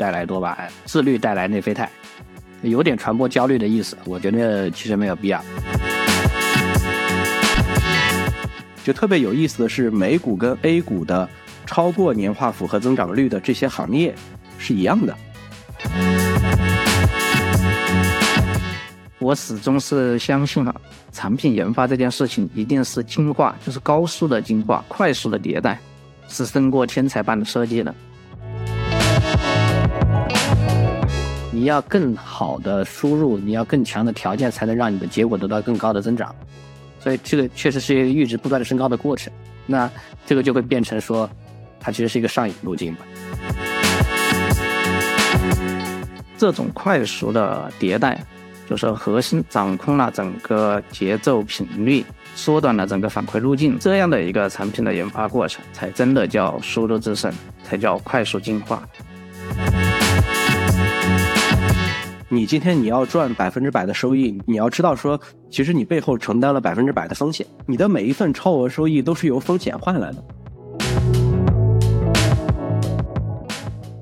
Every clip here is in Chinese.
带来多巴胺，自律带来内啡肽，有点传播焦虑的意思。我觉得其实没有必要。就特别有意思的是，美股跟 A 股的超过年化复合增长率的这些行业是一样的。我始终是相信啊，产品研发这件事情一定是进化，就是高速的进化，快速的迭代，是胜过天才般的设计的。你要更好的输入，你要更强的条件，才能让你的结果得到更高的增长。所以这个确实是一个阈值不断的升高的过程。那这个就会变成说，它其实是一个上瘾路径吧。这种快速的迭代。就是核心掌控了整个节奏频率，缩短了整个反馈路径，这样的一个产品的研发过程，才真的叫速度制胜，才叫快速进化。你今天你要赚百分之百的收益，你要知道说，其实你背后承担了百分之百的风险，你的每一份超额收益都是由风险换来的。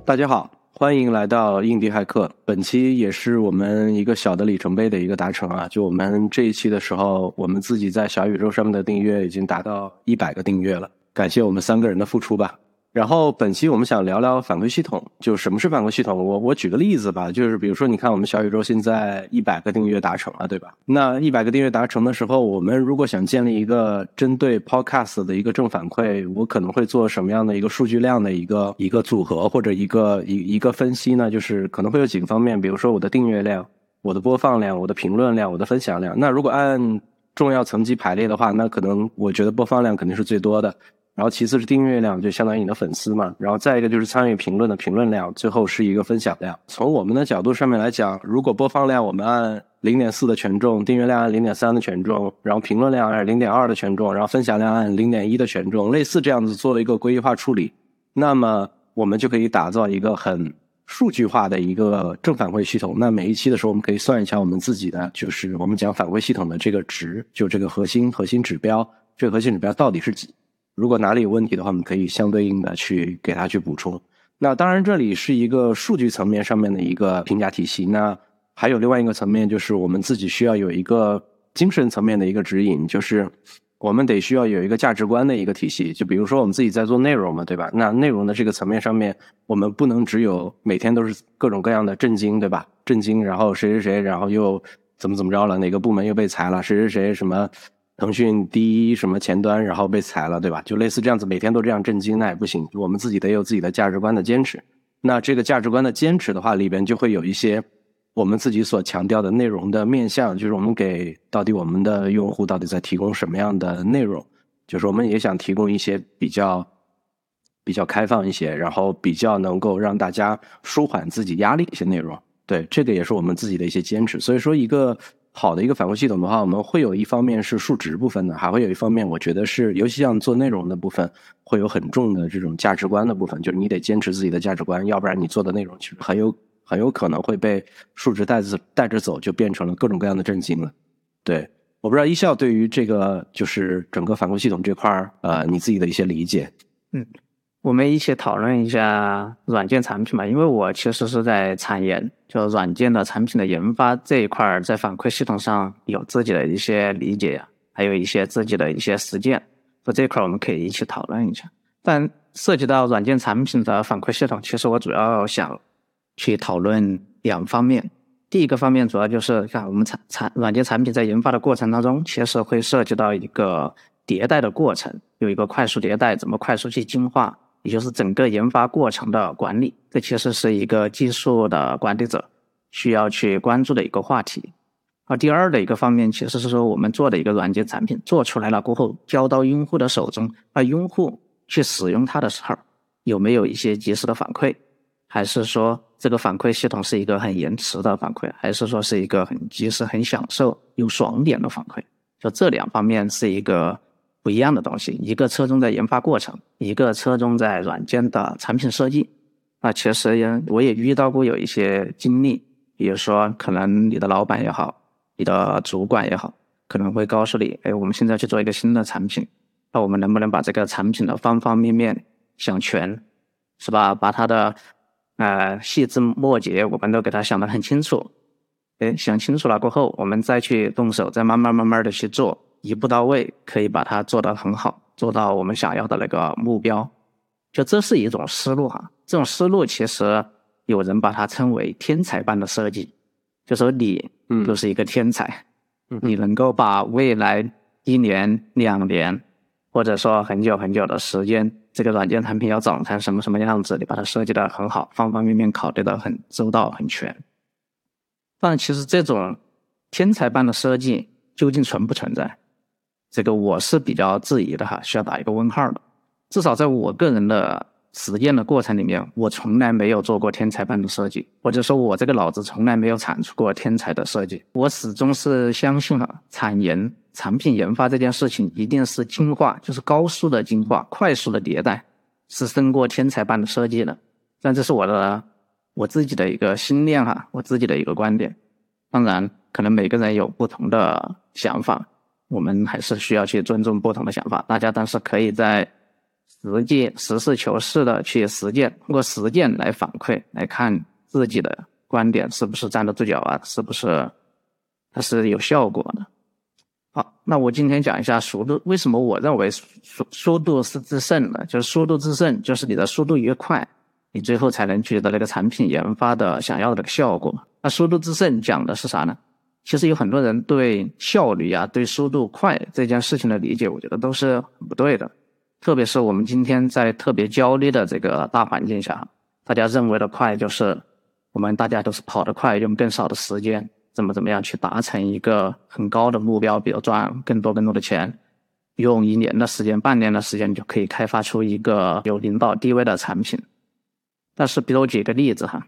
大家好。欢迎来到印第骇客，本期也是我们一个小的里程碑的一个达成啊！就我们这一期的时候，我们自己在小宇宙上面的订阅已经达到一百个订阅了，感谢我们三个人的付出吧。然后本期我们想聊聊反馈系统，就什么是反馈系统？我我举个例子吧，就是比如说，你看我们小宇宙现在一百个订阅达成了，对吧？那一百个订阅达成的时候，我们如果想建立一个针对 Podcast 的一个正反馈，我可能会做什么样的一个数据量的一个一个组合或者一个一一个分析呢？就是可能会有几个方面，比如说我的订阅量、我的播放量、我的评论量、我的分享量。那如果按重要层级排列的话，那可能我觉得播放量肯定是最多的。然后其次是订阅量，就相当于你的粉丝嘛。然后再一个就是参与评论的评论量，最后是一个分享量。从我们的角度上面来讲，如果播放量我们按零点四的权重，订阅量按零点三的权重，然后评论量按零点二的权重，然后分享量按零点一的权重，类似这样子做了一个规律化处理，那么我们就可以打造一个很数据化的一个正反馈系统。那每一期的时候，我们可以算一下我们自己的，就是我们讲反馈系统的这个值，就这个核心核心指标，这个核心指标到底是几？如果哪里有问题的话，我们可以相对应的去给它去补充。那当然，这里是一个数据层面上面的一个评价体系。那还有另外一个层面，就是我们自己需要有一个精神层面的一个指引，就是我们得需要有一个价值观的一个体系。就比如说我们自己在做内容嘛，对吧？那内容的这个层面上面，我们不能只有每天都是各种各样的震惊，对吧？震惊，然后谁谁谁，然后又怎么怎么着了？哪个部门又被裁了？谁谁谁什么？腾讯第一什么前端，然后被裁了，对吧？就类似这样子，每天都这样震惊，那也不行。我们自己得有自己的价值观的坚持。那这个价值观的坚持的话，里边就会有一些我们自己所强调的内容的面向，就是我们给到底我们的用户到底在提供什么样的内容，就是我们也想提供一些比较比较开放一些，然后比较能够让大家舒缓自己压力一些内容。对，这个也是我们自己的一些坚持。所以说一个。好的一个反馈系统的话，我们会有一方面是数值部分的，还会有一方面，我觉得是尤其像做内容的部分，会有很重的这种价值观的部分，就是你得坚持自己的价值观，要不然你做的内容其实很有很有可能会被数值带着带着走，就变成了各种各样的震惊了。对，我不知道一笑对于这个就是整个反馈系统这块儿，呃，你自己的一些理解。嗯。我们一起讨论一下软件产品吧，因为我其实是在产研，就软件的产品的研发这一块，在反馈系统上有自己的一些理解，还有一些自己的一些实践，所以这块我们可以一起讨论一下。但涉及到软件产品的反馈系统，其实我主要想去讨论两方面。第一个方面主要就是看我们产产软件产品在研发的过程当中，其实会涉及到一个迭代的过程，有一个快速迭代，怎么快速去进化。也就是整个研发过程的管理，这其实是一个技术的管理者需要去关注的一个话题。而第二的一个方面，其实是说我们做的一个软件产品做出来了过后，交到用户的手中，而用户去使用它的时候，有没有一些及时的反馈，还是说这个反馈系统是一个很延迟的反馈，还是说是一个很及时、很享受、有爽点的反馈？就这两方面是一个。不一样的东西，一个侧重在研发过程，一个侧重在软件的产品设计。那其实也我也遇到过有一些经历，比如说可能你的老板也好，你的主管也好，可能会告诉你，哎，我们现在去做一个新的产品，那我们能不能把这个产品的方方面面想全，是吧？把它的呃，细枝末节我们都给它想得很清楚。哎，想清楚了过后，我们再去动手，再慢慢慢慢的去做，一步到位，可以把它做得很好，做到我们想要的那个目标。就这是一种思路哈，这种思路其实有人把它称为天才般的设计，就说你就是一个天才，你能够把未来一年、两年，或者说很久很久的时间，这个软件产品要长成什么什么样子，你把它设计的很好，方方面面考虑的很周到、很全。但其实这种天才般的设计究竟存不存在？这个我是比较质疑的哈，需要打一个问号的。至少在我个人的实践的过程里面，我从来没有做过天才般的设计，或者说我这个脑子从来没有产出过天才的设计。我始终是相信哈，产研产品研发这件事情一定是进化，就是高速的进化、快速的迭代，是胜过天才般的设计的。但这是我的。我自己的一个心念哈，我自己的一个观点，当然可能每个人有不同的想法，我们还是需要去尊重不同的想法。大家但是可以在实际实事求是的去实践，通过实践来反馈，来看自己的观点是不是站得住脚啊，是不是它是有效果的。好，那我今天讲一下速度，为什么我认为速速度是制胜的？就是速度制胜，就是你的速度越快。你最后才能取得那个产品研发的想要的那个效果。那速度制胜讲的是啥呢？其实有很多人对效率啊、对速度快这件事情的理解，我觉得都是不对的。特别是我们今天在特别焦虑的这个大环境下，大家认为的快就是我们大家都是跑得快，用更少的时间，怎么怎么样去达成一个很高的目标，比如赚更多更多的钱，用一年的时间、半年的时间就可以开发出一个有领导地位的产品。但是，比如我举个例子哈，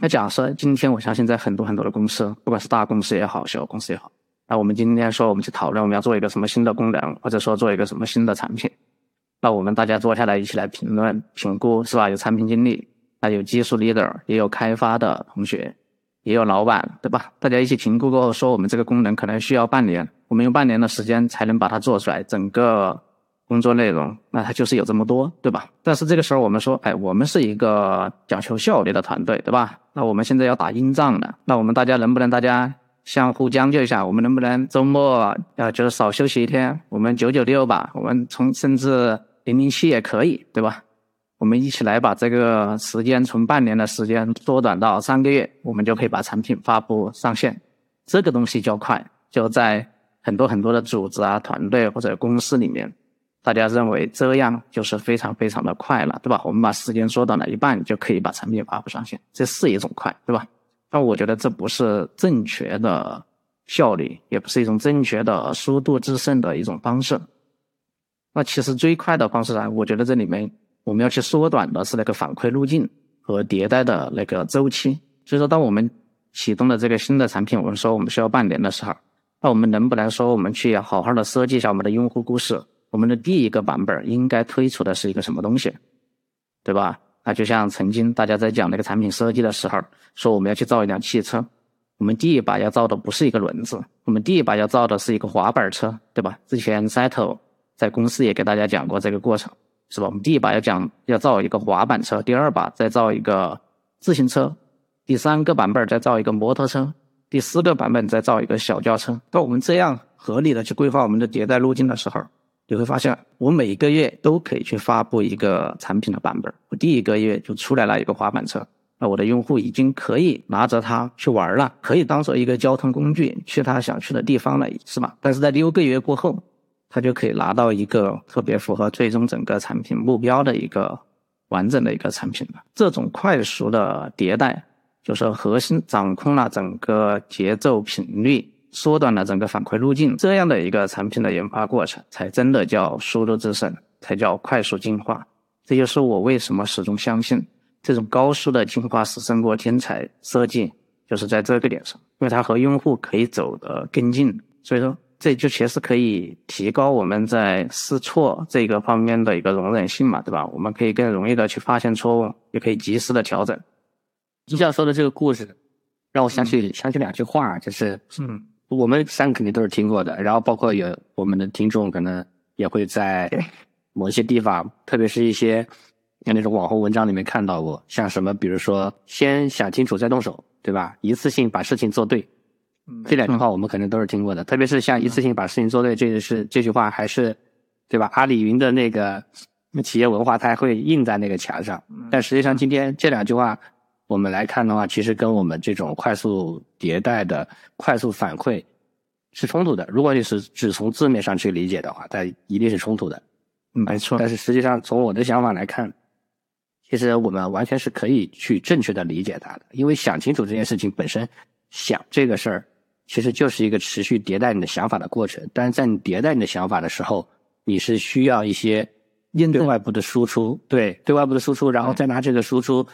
那假设今天我相信在很多很多的公司，不管是大公司也好，小公司也好，那我们今天说我们去讨论我们要做一个什么新的功能，或者说做一个什么新的产品，那我们大家坐下来一起来评论、评估，是吧？有产品经理，那有技术 leader，也有开发的同学，也有老板，对吧？大家一起评估过后，说我们这个功能可能需要半年，我们用半年的时间才能把它做出来，整个。工作内容，那它就是有这么多，对吧？但是这个时候我们说，哎，我们是一个讲求效率的团队，对吧？那我们现在要打硬仗了，那我们大家能不能大家相互将就一下？我们能不能周末啊，就是少休息一天？我们九九六吧，我们从甚至零零七也可以，对吧？我们一起来把这个时间从半年的时间缩短到三个月，我们就可以把产品发布上线。这个东西叫快，就在很多很多的组织啊、团队或者公司里面。大家认为这样就是非常非常的快了，对吧？我们把时间缩短了一半，就可以把产品发布上线，这是一种快，对吧？但我觉得这不是正确的效率，也不是一种正确的速度制胜的一种方式。那其实最快的方式啊，我觉得这里面我们要去缩短的是那个反馈路径和迭代的那个周期。所以说，当我们启动了这个新的产品，我们说我们需要半年的时候，那我们能不能说我们去好好的设计一下我们的用户故事？我们的第一个版本应该推出的是一个什么东西，对吧？那就像曾经大家在讲那个产品设计的时候，说我们要去造一辆汽车，我们第一把要造的不是一个轮子，我们第一把要造的是一个滑板车，对吧？之前 Settle 在公司也给大家讲过这个过程，是吧？我们第一把要讲要造一个滑板车，第二把再造一个自行车，第三个版本再造一个摩托车，第四个版本再造一个小轿车。当我们这样合理的去规划我们的迭代路径的时候，你会发现，我每个月都可以去发布一个产品的版本。我第一个月就出来了一个滑板车，那我的用户已经可以拿着它去玩了，可以当做一个交通工具去他想去的地方了，是吧？但是在六个月过后，他就可以拿到一个特别符合最终整个产品目标的一个完整的一个产品了。这种快速的迭代，就是核心掌控了整个节奏频率。缩短了整个反馈路径，这样的一个产品的研发过程，才真的叫速度制胜，才叫快速进化。这就是我为什么始终相信，这种高速的进化是胜过天才设计，就是在这个点上，因为它和用户可以走得更近。所以说，这就其实可以提高我们在试错这个方面的一个容忍性嘛，对吧？我们可以更容易的去发现错误，也可以及时的调整。你这样说的这个故事，让我想起想起两句话，就是嗯。我们三个肯定都是听过的，然后包括有我们的听众可能也会在某一些地方，特别是一些像那种网红文章里面看到过，像什么，比如说先想清楚再动手，对吧？一次性把事情做对，这两句话我们可能都是听过的。特别是像一次性把事情做对，这个是这句话还是，对吧？阿里云的那个企业文化，它还会印在那个墙上。但实际上，今天这两句话我们来看的话，其实跟我们这种快速迭代的快速反馈是冲突的。如果你是只从字面上去理解的话，它一定是冲突的。没错。但是实际上，从我的想法来看。其实我们完全是可以去正确的理解它的，因为想清楚这件事情本身，想这个事儿，其实就是一个持续迭代你的想法的过程。但是在你迭代你的想法的时候，你是需要一些应对外部的输出，对对外部的输出，然后再拿这个输出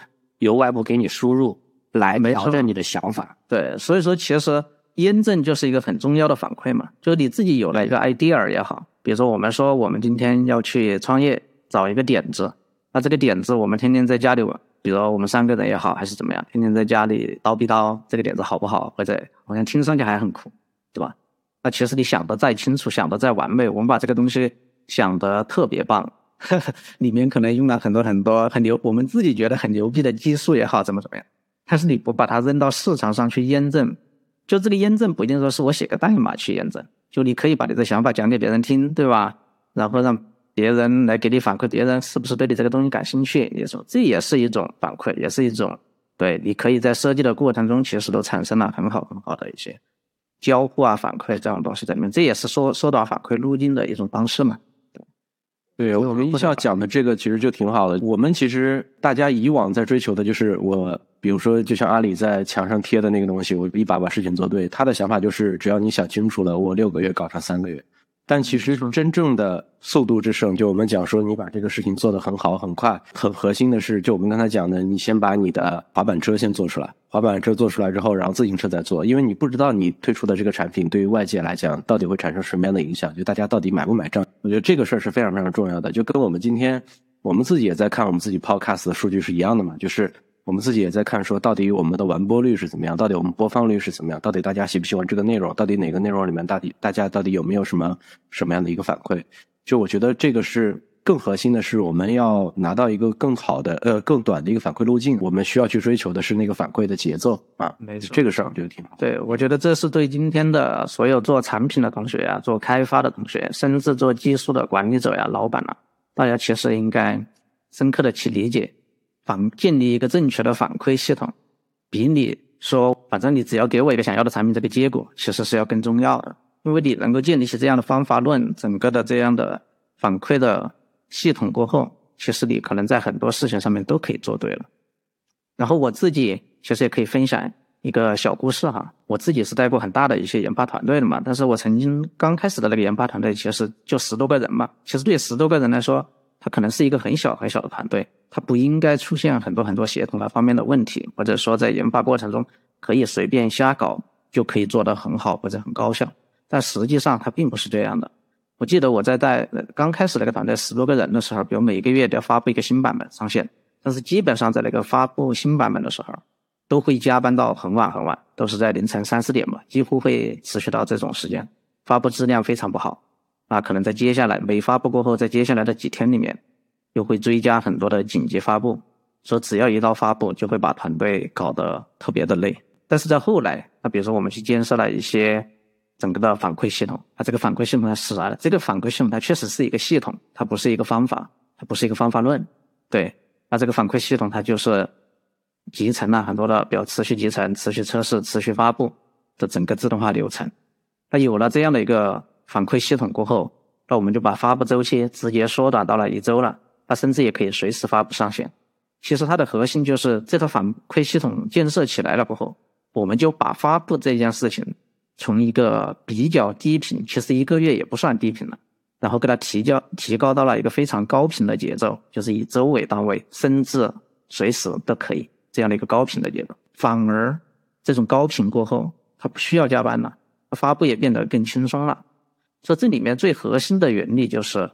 由外部给你输入来调整你的想法。对，所以说其实验证就是一个很重要的反馈嘛，就是你自己有了一个 idea 也好，比如说我们说我们今天要去创业，找一个点子。那这个点子，我们天天在家里玩，比如我们三个人也好，还是怎么样，天天在家里叨逼叨，这个点子好不好？或者好像听上去还很酷，对吧？那其实你想的再清楚，想的再完美，我们把这个东西想的特别棒，里面可能用了很多很多很牛，我们自己觉得很牛逼的技术也好，怎么怎么样？但是你不把它扔到市场上去验证，就这个验证不一定说是我写个代码去验证，就你可以把你的想法讲给别人听，对吧？然后让。别人来给你反馈，别人是不是对你这个东西感兴趣？也说这也是一种反馈，也是一种对你可以在设计的过程中，其实都产生了很好很好的一些交互啊、反馈这样东西在里面。这也是缩缩短反馈路径的一种方式嘛。对，我们一笑讲的这个其实就挺好的。我们其实大家以往在追求的就是我，比如说就像阿里在墙上贴的那个东西，我一把把事情做对。他的想法就是，只要你想清楚了，我六个月搞成三个月。但其实真正的速度之胜，就我们讲说，你把这个事情做得很好、很快、很核心的是，就我们刚才讲的，你先把你的滑板车先做出来，滑板车做出来之后，然后自行车再做，因为你不知道你推出的这个产品对于外界来讲到底会产生什么样的影响，就大家到底买不买账？我觉得这个事儿是非常非常重要的，就跟我们今天我们自己也在看我们自己 Podcast 的数据是一样的嘛，就是。我们自己也在看，说到底我们的完播率是怎么样？到底我们播放率是怎么样？到底大家喜不喜欢这个内容？到底哪个内容里面，到底大家到底有没有什么什么样的一个反馈？就我觉得这个是更核心的是，我们要拿到一个更好的呃更短的一个反馈路径。我们需要去追求的是那个反馈的节奏啊，没错，这个事儿我觉得挺好。对，我觉得这是对今天的所有做产品的同学啊，做开发的同学，甚至做技术的管理者呀、老板啊，大家其实应该深刻的去理解。反建立一个正确的反馈系统，比你说反正你只要给我一个想要的产品，这个结果其实是要更重要的。因为你能够建立起这样的方法论，整个的这样的反馈的系统过后，其实你可能在很多事情上面都可以做对了。然后我自己其实也可以分享一个小故事哈，我自己是带过很大的一些研发团队的嘛，但是我曾经刚开始的那个研发团队其实就十多个人嘛，其实对十多个人来说。它可能是一个很小很小的团队，它不应该出现很多很多协同的方面的问题，或者说在研发过程中可以随便瞎搞就可以做得很好或者很高效。但实际上它并不是这样的。我记得我在带刚开始那个团队十多个人的时候，比如每个月都要发布一个新版本上线，但是基本上在那个发布新版本的时候，都会加班到很晚很晚，都是在凌晨三四点吧，几乎会持续到这种时间，发布质量非常不好。那可能在接下来没发布过后，在接下来的几天里面，又会追加很多的紧急发布，说只要一到发布，就会把团队搞得特别的累。但是在后来，那比如说我们去建设了一些整个的反馈系统，它这个反馈系统它是啥呢？这个反馈系统它确实是一个系统，它不是一个方法，它不是一个方法论。对，那这个反馈系统它就是集成了很多的，比如持续集成、持续测试、持续发布的整个自动化流程。那有了这样的一个。反馈系统过后，那我们就把发布周期直接缩短到了一周了。它甚至也可以随时发布上线。其实它的核心就是这套反馈系统建设起来了过后，我们就把发布这件事情从一个比较低频，其实一个月也不算低频了，然后给它提交提高到了一个非常高频的节奏，就是以周为单位，甚至随时都可以这样的一个高频的节奏。反而这种高频过后，它不需要加班了，发布也变得更轻松了。说这里面最核心的原理就是，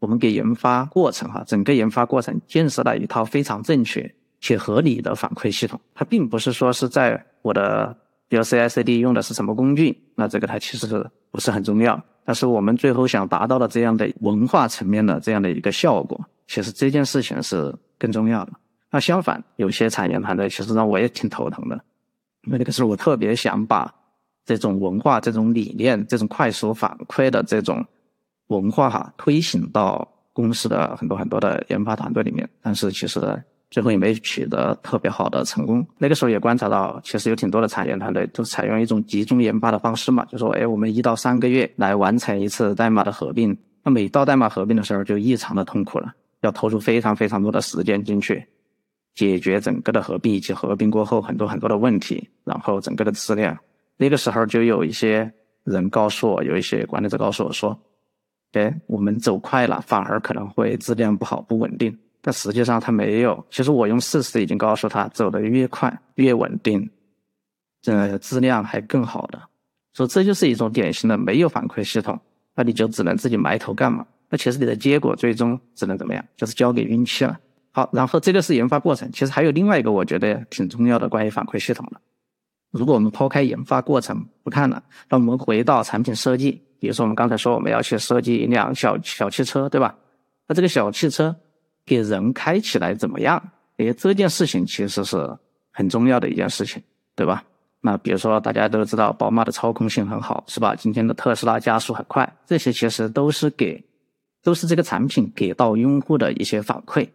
我们给研发过程哈，整个研发过程建设了一套非常正确且合理的反馈系统。它并不是说是在我的比如 CI/CD 用的是什么工具，那这个它其实是不是很重要。但是我们最后想达到的这样的文化层面的这样的一个效果，其实这件事情是更重要的。那相反，有些产研团队其实让我也挺头疼的，因为那个时候我特别想把这种文化、这种理念、这种快速反馈的这种文化哈推行到公司的很多很多的研发团队里面，但是其实最后也没取得特别好的成功。那个时候也观察到，其实有挺多的产研团队都采用一种集中研发的方式嘛，就说，哎，我们一到三个月来完成一次代码的合并。那每到代码合并的时候，就异常的痛苦了，要投入非常非常多的时间进去。解决整个的合并以及合并过后很多很多的问题，然后整个的质量。那个时候就有一些人告诉我，有一些管理者告诉我说：“哎，我们走快了，反而可能会质量不好、不稳定。”但实际上他没有。其实我用事实已经告诉他，走得越快越稳定，这质量还更好的。所以这就是一种典型的没有反馈系统，那你就只能自己埋头干嘛？那其实你的结果最终只能怎么样？就是交给运气了。好，然后这个是研发过程。其实还有另外一个，我觉得挺重要的关于反馈系统的。如果我们抛开研发过程不看了，那我们回到产品设计，比如说我们刚才说我们要去设计一辆小小汽车，对吧？那这个小汽车给人开起来怎么样？诶，这件事情其实是很重要的一件事情，对吧？那比如说大家都知道宝马的操控性很好，是吧？今天的特斯拉加速很快，这些其实都是给都是这个产品给到用户的一些反馈。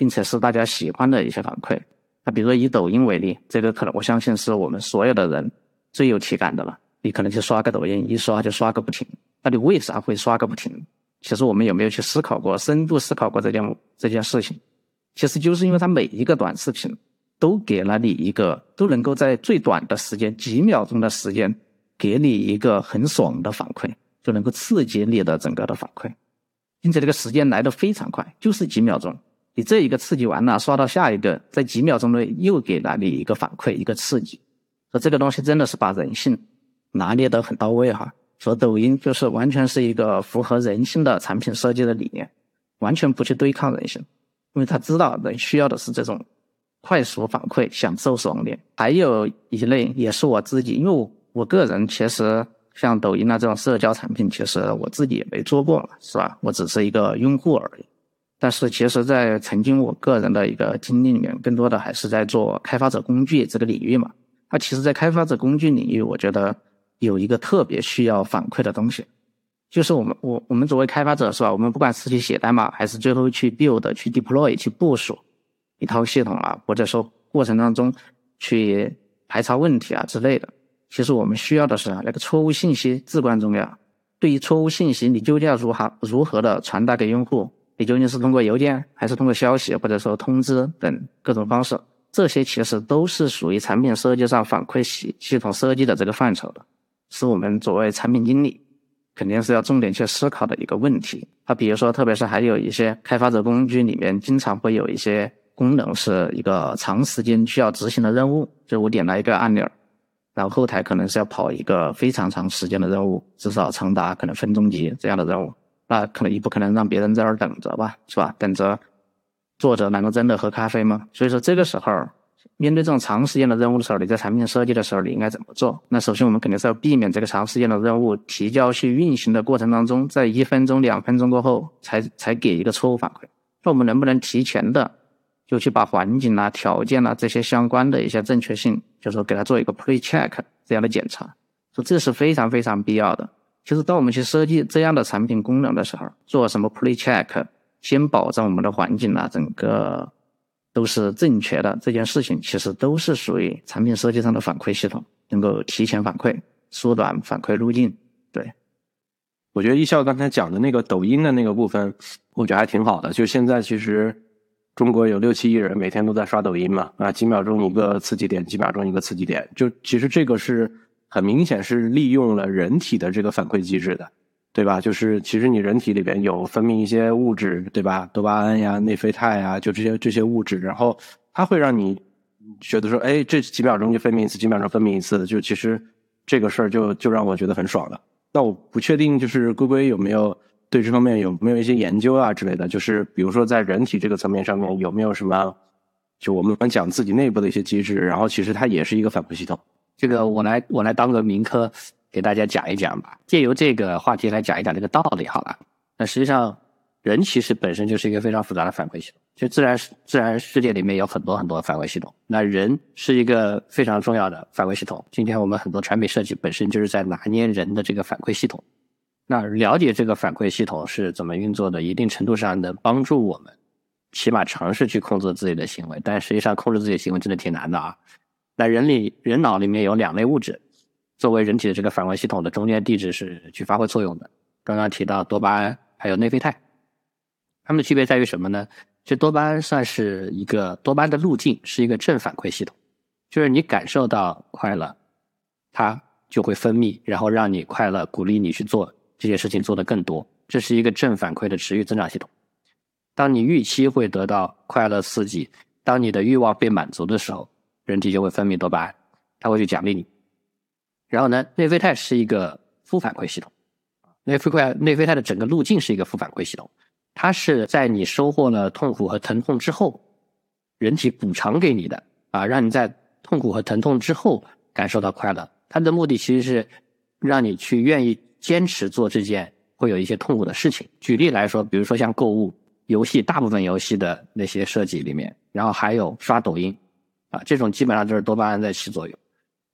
并且是大家喜欢的一些反馈。那比如说以抖音为例，这个可能我相信是我们所有的人最有体感的了。你可能去刷个抖音，一刷就刷个不停。那你为啥会刷个不停？其实我们有没有去思考过、深度思考过这件这件事情？其实就是因为它每一个短视频都给了你一个，都能够在最短的时间、几秒钟的时间，给你一个很爽的反馈，就能够刺激你的整个的反馈，并且这个时间来的非常快，就是几秒钟。你这一个刺激完了，刷到下一个，在几秒钟内又给了你一个反馈，一个刺激。说这个东西真的是把人性拿捏得很到位哈。说抖音就是完全是一个符合人性的产品设计的理念，完全不去对抗人性，因为他知道人需要的是这种快速反馈，享受爽点。还有一类也是我自己，因为我我个人其实像抖音啊这种社交产品，其实我自己也没做过，是吧？我只是一个用户而已。但是其实，在曾经我个人的一个经历里面，更多的还是在做开发者工具这个领域嘛。那其实，在开发者工具领域，我觉得有一个特别需要反馈的东西，就是我们我我们作为开发者是吧？我们不管是去写代码，还是最后去 build、去 deploy、去部署一套系统啊，或者说过程当中去排查问题啊之类的，其实我们需要的是那个错误信息至关重要。对于错误信息，你究竟要如何如何的传达给用户？你究竟是通过邮件，还是通过消息，或者说通知等各种方式？这些其实都是属于产品设计上反馈系系统设计的这个范畴的，是我们作为产品经理肯定是要重点去思考的一个问题。它比如说，特别是还有一些开发者工具里面，经常会有一些功能是一个长时间需要执行的任务，就我点了一个按钮，然后后台可能是要跑一个非常长时间的任务，至少长达可能分钟级这样的任务。那可能也不可能让别人在那儿等着吧，是吧？等着作者难道真的喝咖啡吗？所以说这个时候，面对这种长时间的任务的时候，你在产品设计的时候，你应该怎么做？那首先我们肯定是要避免这个长时间的任务提交去运行的过程当中，在一分钟、两分钟过后才才给一个错误反馈。那我们能不能提前的就去把环境啊、条件啊这些相关的一些正确性，就说给它做一个 pre check 这样的检查？说这是非常非常必要的。就是当我们去设计这样的产品功能的时候，做什么 pre check，先保证我们的环境啊，整个都是正确的。这件事情其实都是属于产品设计上的反馈系统，能够提前反馈，缩短反馈路径。对，我觉得一笑刚才讲的那个抖音的那个部分，我觉得还挺好的。就现在其实中国有六七亿人每天都在刷抖音嘛，啊，几秒钟一个刺激点，几秒钟一个刺激点，就其实这个是。很明显是利用了人体的这个反馈机制的，对吧？就是其实你人体里边有分泌一些物质，对吧？多巴胺呀、内啡肽呀，就这些这些物质，然后它会让你觉得说，哎，这几秒钟就分泌一次，几秒钟分泌一次，就其实这个事儿就就让我觉得很爽了。那我不确定，就是龟龟有没有对这方面有没有一些研究啊之类的？就是比如说在人体这个层面上面有没有什么，就我们讲自己内部的一些机制，然后其实它也是一个反馈系统。这个我来我来当个民科给大家讲一讲吧，借由这个话题来讲一讲这个道理好了。那实际上人其实本身就是一个非常复杂的反馈系统，就自然自然世界里面有很多很多反馈系统，那人是一个非常重要的反馈系统。今天我们很多产品设计本身就是在拿捏人的这个反馈系统。那了解这个反馈系统是怎么运作的，一定程度上能帮助我们，起码尝试去控制自己的行为。但实际上控制自己的行为真的挺难的啊。那人里人脑里面有两类物质，作为人体的这个反馈系统的中间地质是去发挥作用的。刚刚提到多巴胺还有内啡肽。它们的区别在于什么呢？这多巴胺算是一个多巴胺的路径，是一个正反馈系统，就是你感受到快乐，它就会分泌，然后让你快乐，鼓励你去做这些事情，做得更多。这是一个正反馈的持续增长系统。当你预期会得到快乐刺激，当你的欲望被满足的时候，人体就会分泌多巴胺，它会去奖励你。然后呢，内啡肽是一个负反馈系统，内啡肽内啡肽的整个路径是一个负反馈系统。它是在你收获了痛苦和疼痛之后，人体补偿给你的啊，让你在痛苦和疼痛之后感受到快乐。它的目的其实是让你去愿意坚持做这件会有一些痛苦的事情。举例来说，比如说像购物、游戏，大部分游戏的那些设计里面，然后还有刷抖音啊，这种基本上都是多巴胺在起作用。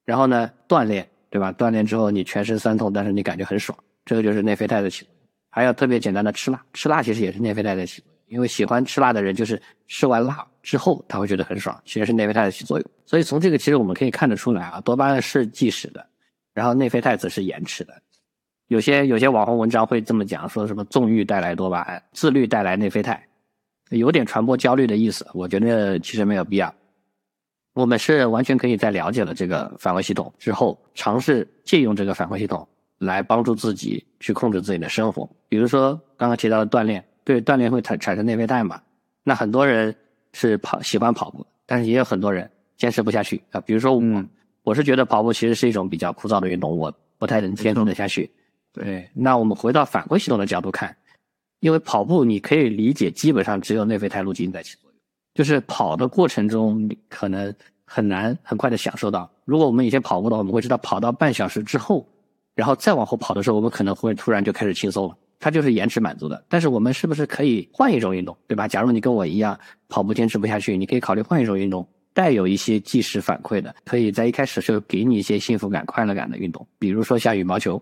然后呢，锻炼，对吧？锻炼之后你全身酸痛，但是你感觉很爽，这个就是内啡肽的起作用。还有特别简单的吃辣，吃辣其实也是内啡肽的起作用，因为喜欢吃辣的人就是吃完辣之后他会觉得很爽，其实是内啡肽的起作用。所以从这个其实我们可以看得出来啊，多巴胺是即时的，然后内啡肽则是延迟的。有些有些网红文章会这么讲，说什么纵欲带来多巴胺，自律带来内啡肽，有点传播焦虑的意思。我觉得其实没有必要，我们是完全可以在了解了这个反馈系统之后，尝试借用这个反馈系统。来帮助自己去控制自己的生活，比如说刚刚提到的锻炼，对锻炼会产产生内啡肽嘛？那很多人是跑喜欢跑步，但是也有很多人坚持不下去啊。比如说我，我是觉得跑步其实是一种比较枯燥的运动，我不太能坚持得下去。对，那我们回到反馈系统的角度看，因为跑步你可以理解，基本上只有内啡肽路径在起就是跑的过程中你可能很难很快的享受到。如果我们以前跑步的话，我们会知道跑到半小时之后。然后再往后跑的时候，我们可能会突然就开始轻松了，它就是延迟满足的。但是我们是不是可以换一种运动，对吧？假如你跟我一样跑步坚持不下去，你可以考虑换一种运动，带有一些即时反馈的，可以在一开始就给你一些幸福感、快乐感的运动，比如说像羽毛球、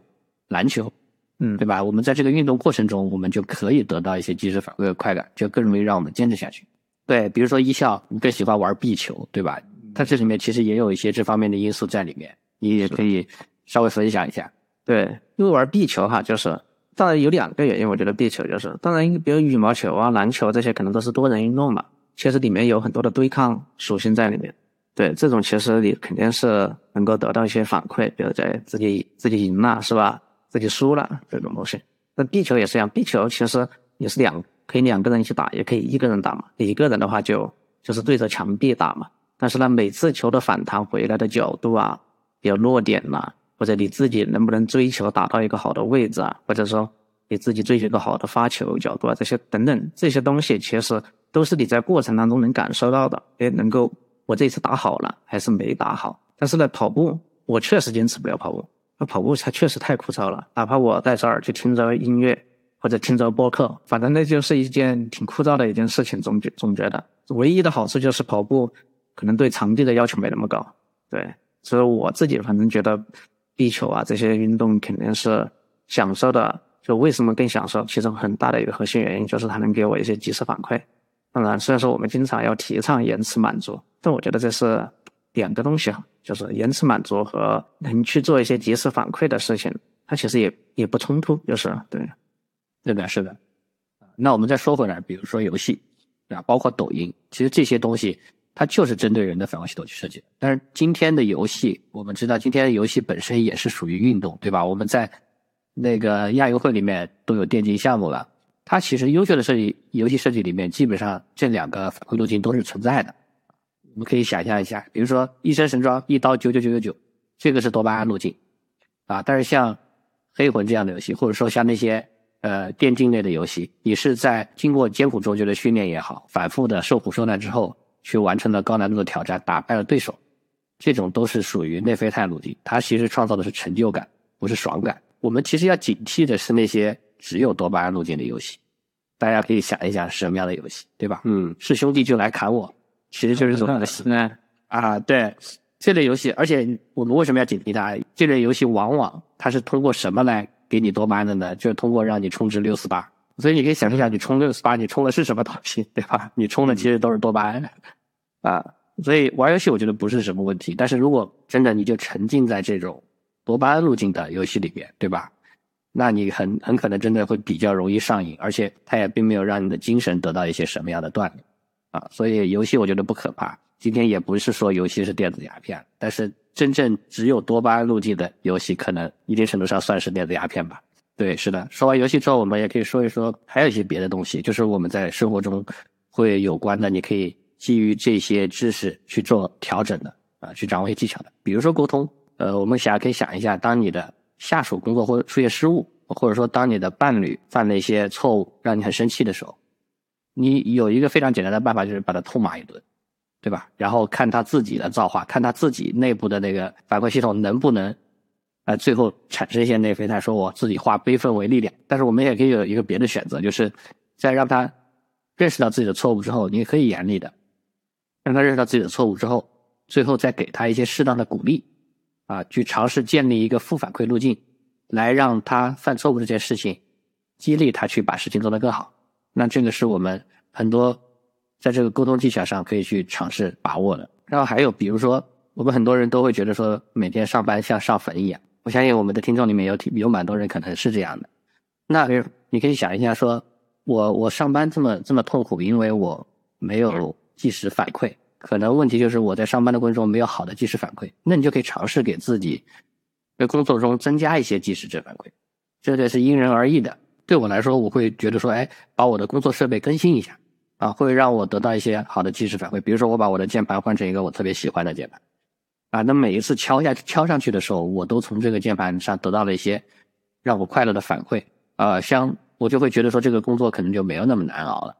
篮球，嗯，对吧？我们在这个运动过程中，我们就可以得到一些即时反馈的快感，就更容易让我们坚持下去。对，比如说一笑，你更喜欢玩壁球，对吧？它这里面其实也有一些这方面的因素在里面，你也可以稍微分享一下。对，因为玩壁球哈，就是当然有两个原因，我觉得壁球就是，当然比如羽毛球啊、篮球这些可能都是多人运动嘛，其实里面有很多的对抗属性在里面。对，这种其实你肯定是能够得到一些反馈，比如在自己自己赢了是吧？自己输了这种东西。那壁球也是一样，壁球其实也是两可以两个人一起打，也可以一个人打嘛。一个人的话就就是对着墙壁打嘛。但是呢，每次球的反弹回来的角度啊，比如落点呐。或者你自己能不能追求打到一个好的位置啊？或者说你自己追求一个好的发球角度啊？这些等等这些东西，其实都是你在过程当中能感受到的。哎，能够我这次打好了还是没打好？但是呢，跑步我确实坚持不了跑步。那跑步它确实太枯燥了。哪怕我在这儿去听着音乐或者听着播客，反正那就是一件挺枯燥的一件事情。总觉总觉得唯一的好处就是跑步可能对场地的要求没那么高。对，所以我自己反正觉得。壁球啊，这些运动肯定是享受的。就为什么更享受？其中很大的一个核心原因就是它能给我一些及时反馈。当然，虽然说我们经常要提倡延迟满足，但我觉得这是两个东西哈，就是延迟满足和能去做一些及时反馈的事情，它其实也也不冲突。就是对，对的，是的。那我们再说回来，比如说游戏啊，包括抖音，其实这些东西。它就是针对人的反馈系统去设计。但是今天的游戏，我们知道今天的游戏本身也是属于运动，对吧？我们在那个亚运会里面都有电竞项目了。它其实优秀的设计游戏设计里面，基本上这两个反馈路径都是存在的。我们可以想象一下，比如说《一身神装》一刀九九九九九，这个是多巴胺路径啊。但是像《黑魂》这样的游戏，或者说像那些呃电竞类的游戏，你是在经过艰苦卓绝的训练也好，反复的受苦受难之后。去完成了高难度的挑战，打败了对手，这种都是属于内啡肽路径。它其实创造的是成就感，不是爽感。我们其实要警惕的是那些只有多巴胺路径的游戏。大家可以想一想是什么样的游戏，对吧？嗯是兄弟就来砍我，其实就是这种游戏啊。对，这类游戏，而且我们为什么要警惕它？这类游戏往往它是通过什么来给你多巴胺的呢？就是通过让你充值六四八。所以你可以想象一想，你充六四八，你充的是什么东西，对吧？你充的其实都是多巴胺啊。所以玩游戏我觉得不是什么问题，但是如果真的你就沉浸在这种多巴胺路径的游戏里面，对吧？那你很很可能真的会比较容易上瘾，而且它也并没有让你的精神得到一些什么样的锻炼啊。所以游戏我觉得不可怕。今天也不是说游戏是电子鸦片，但是真正只有多巴胺路径的游戏，可能一定程度上算是电子鸦片吧。对，是的。说完游戏之后，我们也可以说一说还有一些别的东西，就是我们在生活中会有关的，你可以基于这些知识去做调整的啊，去掌握一些技巧的。比如说沟通，呃，我们想可以想一下，当你的下属工作或出现失误，或者说当你的伴侣犯了一些错误，让你很生气的时候，你有一个非常简单的办法，就是把他痛骂一顿，对吧？然后看他自己的造化，看他自己内部的那个反馈系统能不能，呃，最后产生一些内啡肽，说我自己化悲愤为力量。但是我们也可以有一个别的选择，就是在让他认识到自己的错误之后，你可以严厉的让他认识到自己的错误之后，最后再给他一些适当的鼓励，啊，去尝试建立一个负反馈路径，来让他犯错误这件事情，激励他去把事情做得更好。那这个是我们很多在这个沟通技巧上可以去尝试把握的。然后还有比如说，我们很多人都会觉得说，每天上班像上坟一样。我相信我们的听众里面有挺有蛮多人可能是这样的。那你可以想一下说，我我上班这么这么痛苦，因为我没有及时反馈。可能问题就是我在上班的过程中没有好的及时反馈。那你就可以尝试给自己在工作中增加一些即时正反馈。这个是因人而异的。对我来说，我会觉得说，哎，把我的工作设备更新一下，啊，会让我得到一些好的即时反馈。比如说，我把我的键盘换成一个我特别喜欢的键盘，啊，那每一次敲下敲上去的时候，我都从这个键盘上得到了一些让我快乐的反馈，啊，像我就会觉得说，这个工作可能就没有那么难熬了。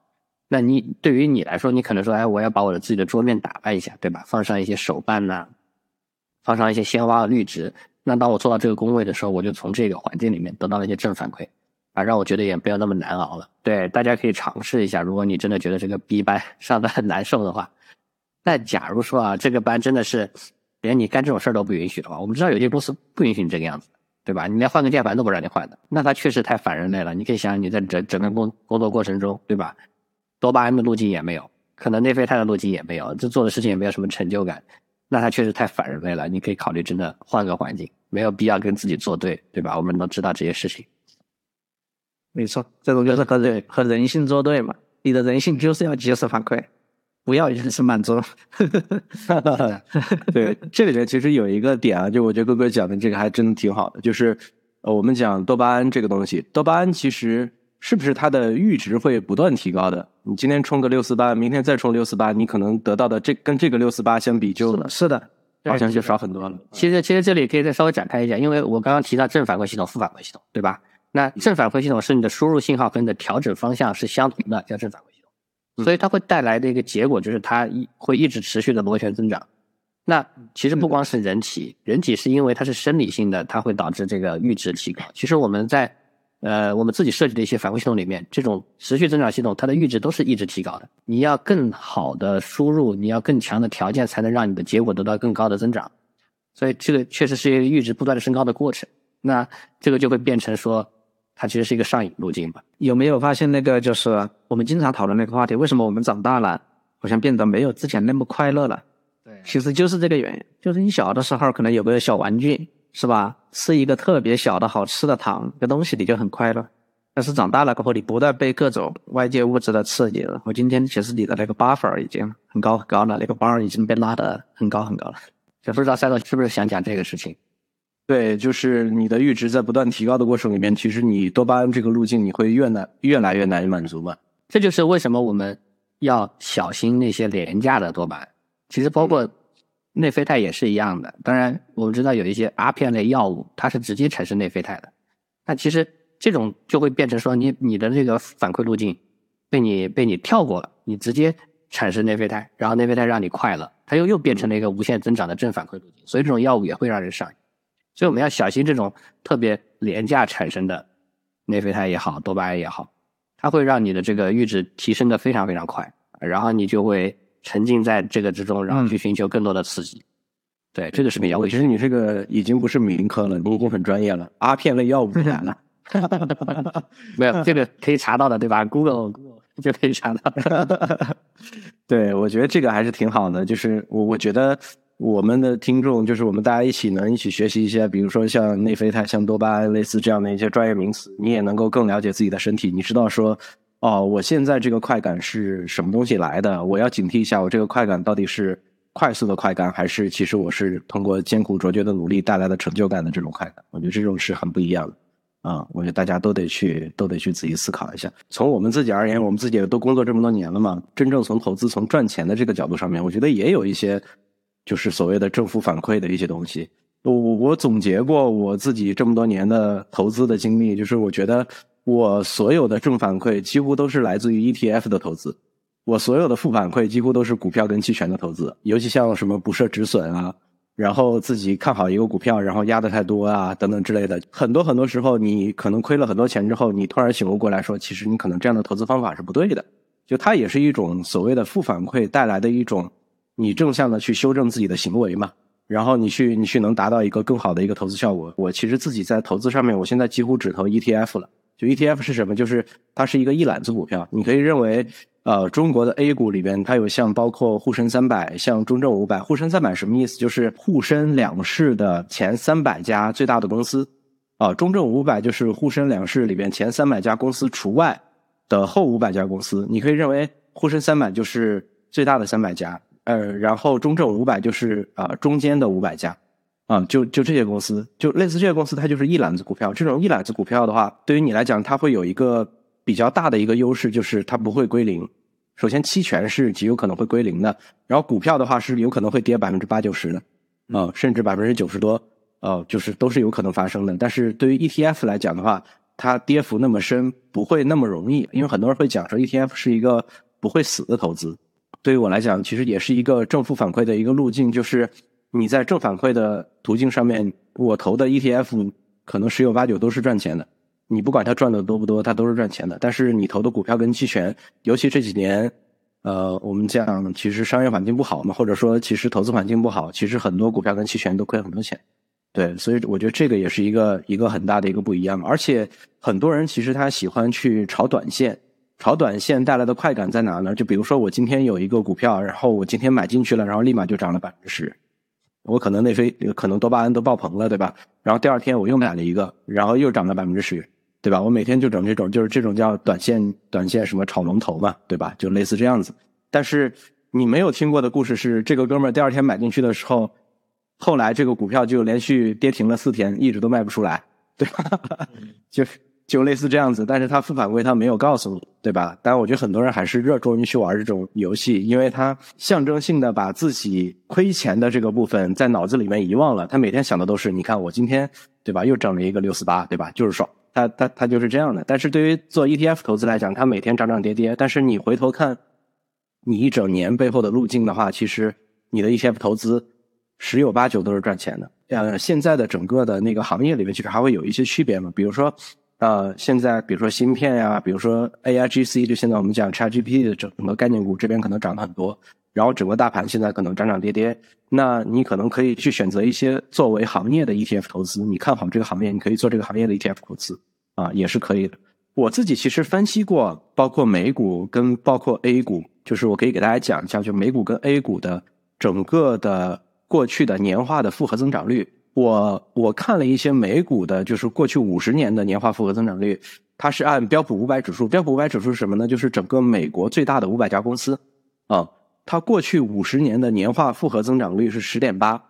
那你对于你来说，你可能说，哎，我要把我的自己的桌面打扮一下，对吧？放上一些手办呐、放上一些鲜花和绿植。那当我做到这个工位的时候，我就从这个环境里面得到了一些正反馈。啊，让我觉得也不要那么难熬了。对，大家可以尝试一下。如果你真的觉得这个 B 班上的很难受的话，那假如说啊，这个班真的是连你干这种事儿都不允许的话，我们知道有些公司不允许你这个样子，对吧？你连换个键盘都不让你换的，那它确实太反人类了。你可以想想，你在整整个工工作过程中，对吧？多巴胺的路径也没有，可能内啡肽的路径也没有，这做的事情也没有什么成就感，那它确实太反人类了。你可以考虑真的换个环境，没有必要跟自己作对，对吧？我们都知道这些事情。没错，这种就是和人和人性作对嘛。你的人性就是要及时反馈，不要延时满足。对，这里面其实有一个点啊，就我觉得哥哥讲的这个还真的挺好的，就是呃，我们讲多巴胺这个东西，多巴胺其实是不是它的阈值会不断提高的？你今天充个六四八，明天再充六四八，你可能得到的这跟这个六四八相比就，是的，是的，好像就少很多了。其实，其实这里可以再稍微展开一下，因为我刚刚提到正反馈系统、负反馈系统，对吧？那正反馈系统是你的输入信号和你的调整方向是相同的，叫正反馈系统，所以它会带来的一个结果就是它一会一直持续的螺旋增长。那其实不光是人体，人体是因为它是生理性的，它会导致这个阈值提高。其实我们在呃我们自己设计的一些反馈系统里面，这种持续增长系统，它的阈值都是一直提高的。你要更好的输入，你要更强的条件，才能让你的结果得到更高的增长。所以这个确实是一个阈值不断的升高的过程。那这个就会变成说。它其实是一个上瘾路径吧？有没有发现那个就是我们经常讨论那个话题？为什么我们长大了好像变得没有之前那么快乐了？对，其实就是这个原因。就是你小的时候可能有个小玩具，是吧？吃一个特别小的好吃的糖，个东西你就很快乐。但是长大了过后，你不断被各种外界物质的刺激了。我今天其实你的那个 buffer 已经很高很高了，那个 bar 已经被拉得很高很高了。就不知道赛总是不是想讲这个事情？对，就是你的阈值在不断提高的过程里面，其实你多巴胺这个路径你会越难越来越难以满足嘛。这就是为什么我们要小心那些廉价的多巴胺。其实包括内啡肽也是一样的。当然，我们知道有一些阿片类药物，它是直接产生内啡肽的。那其实这种就会变成说，你你的这个反馈路径被你被你跳过了，你直接产生内啡肽，然后内啡肽让你快乐，它又又变成了一个无限增长的正反馈路径。所以这种药物也会让人上瘾。所以我们要小心这种特别廉价产生的内啡肽也好，多巴胺也好，它会让你的这个阈值提升的非常非常快，然后你就会沉浸在这个之中，然后去寻求更多的刺激。对，这个是比较危险。其实你这个已经不是民科了，你已经很专业了。阿片类药物来了，没有这个可以查到的，对吧？Google Google 就可以查到。对，我觉得这个还是挺好的。就是我我觉得我们的听众，就是我们大家一起能一起学习一些，比如说像内啡肽、像多巴胺类似这样的一些专业名词，你也能够更了解自己的身体。你知道说，哦，我现在这个快感是什么东西来的？我要警惕一下，我这个快感到底是快速的快感，还是其实我是通过艰苦卓绝的努力带来的成就感的这种快感？我觉得这种是很不一样的。啊，我觉得大家都得去，都得去仔细思考一下。从我们自己而言，我们自己也都工作这么多年了嘛，真正从投资、从赚钱的这个角度上面，我觉得也有一些，就是所谓的正负反馈的一些东西。我我总结过我自己这么多年的投资的经历，就是我觉得我所有的正反馈几乎都是来自于 ETF 的投资，我所有的负反馈几乎都是股票跟期权的投资，尤其像什么不设止损啊。然后自己看好一个股票，然后压的太多啊，等等之类的，很多很多时候，你可能亏了很多钱之后，你突然醒悟过来说，其实你可能这样的投资方法是不对的。就它也是一种所谓的负反馈带来的一种，你正向的去修正自己的行为嘛，然后你去你去能达到一个更好的一个投资效果。我其实自己在投资上面，我现在几乎只投 ETF 了。就 ETF 是什么？就是它是一个一揽子股票，你可以认为。呃，中国的 A 股里边，它有像包括沪深三百、像中证五百。沪深三百什么意思？就是沪深两市的前三百家最大的公司。啊，中证五百就是沪深两市里边前三百家公司除外的后五百家公司。你可以认为沪深三百就是最大的三百家，呃，然后中证五百就是啊中间的五百家，啊，就就这些公司，就类似这些公司，它就是一揽子股票。这种一揽子股票的话，对于你来讲，它会有一个。比较大的一个优势就是它不会归零。首先，期权是极有可能会归零的，然后股票的话是有可能会跌百分之八九十的，啊，甚至百分之九十多，呃，就是都是有可能发生的。但是对于 ETF 来讲的话，它跌幅那么深，不会那么容易，因为很多人会讲说 ETF 是一个不会死的投资。对于我来讲，其实也是一个正负反馈的一个路径，就是你在正反馈的途径上面，我投的 ETF 可能十有八九都是赚钱的。你不管它赚的多不多，它都是赚钱的。但是你投的股票跟期权，尤其这几年，呃，我们讲其实商业环境不好嘛，或者说其实投资环境不好，其实很多股票跟期权都亏很多钱。对，所以我觉得这个也是一个一个很大的一个不一样。而且很多人其实他喜欢去炒短线，炒短线带来的快感在哪呢？就比如说我今天有一个股票，然后我今天买进去了，然后立马就涨了百分之十。我可能内啡可能多巴胺都爆棚了，对吧？然后第二天我又买了一个，然后又涨了百分之十。对吧？我每天就整这种，就是这种叫短线，短线什么炒龙头嘛，对吧？就类似这样子。但是你没有听过的故事是，这个哥们儿第二天买进去的时候，后来这个股票就连续跌停了四天，一直都卖不出来，对吧？就是就类似这样子。但是他负反馈他没有告诉你，对吧？但我觉得很多人还是热衷于去玩这种游戏，因为他象征性的把自己亏钱的这个部分在脑子里面遗忘了。他每天想的都是，你看我今天对吧，又整了一个六四八，对吧？就是爽。他他他就是这样的，但是对于做 ETF 投资来讲，它每天涨涨跌跌，但是你回头看，你一整年背后的路径的话，其实你的 ETF 投资十有八九都是赚钱的。呃，现在的整个的那个行业里面，其实还会有一些区别嘛，比如说，呃，现在比如说芯片呀，比如说 AIGC，就现在我们讲 ChatGPT 的整个概念股这边可能涨了很多。然后整个大盘现在可能涨涨跌跌，那你可能可以去选择一些作为行业的 ETF 投资，你看好这个行业，你可以做这个行业的 ETF 投资，啊，也是可以的。我自己其实分析过，包括美股跟包括 A 股，就是我可以给大家讲一下，就美股跟 A 股的整个的过去的年化的复合增长率。我我看了一些美股的，就是过去五十年的年化复合增长率，它是按标普五百指数，标普五百指数是什么呢？就是整个美国最大的五百家公司，啊。它过去五十年的年化复合增长率是十点八，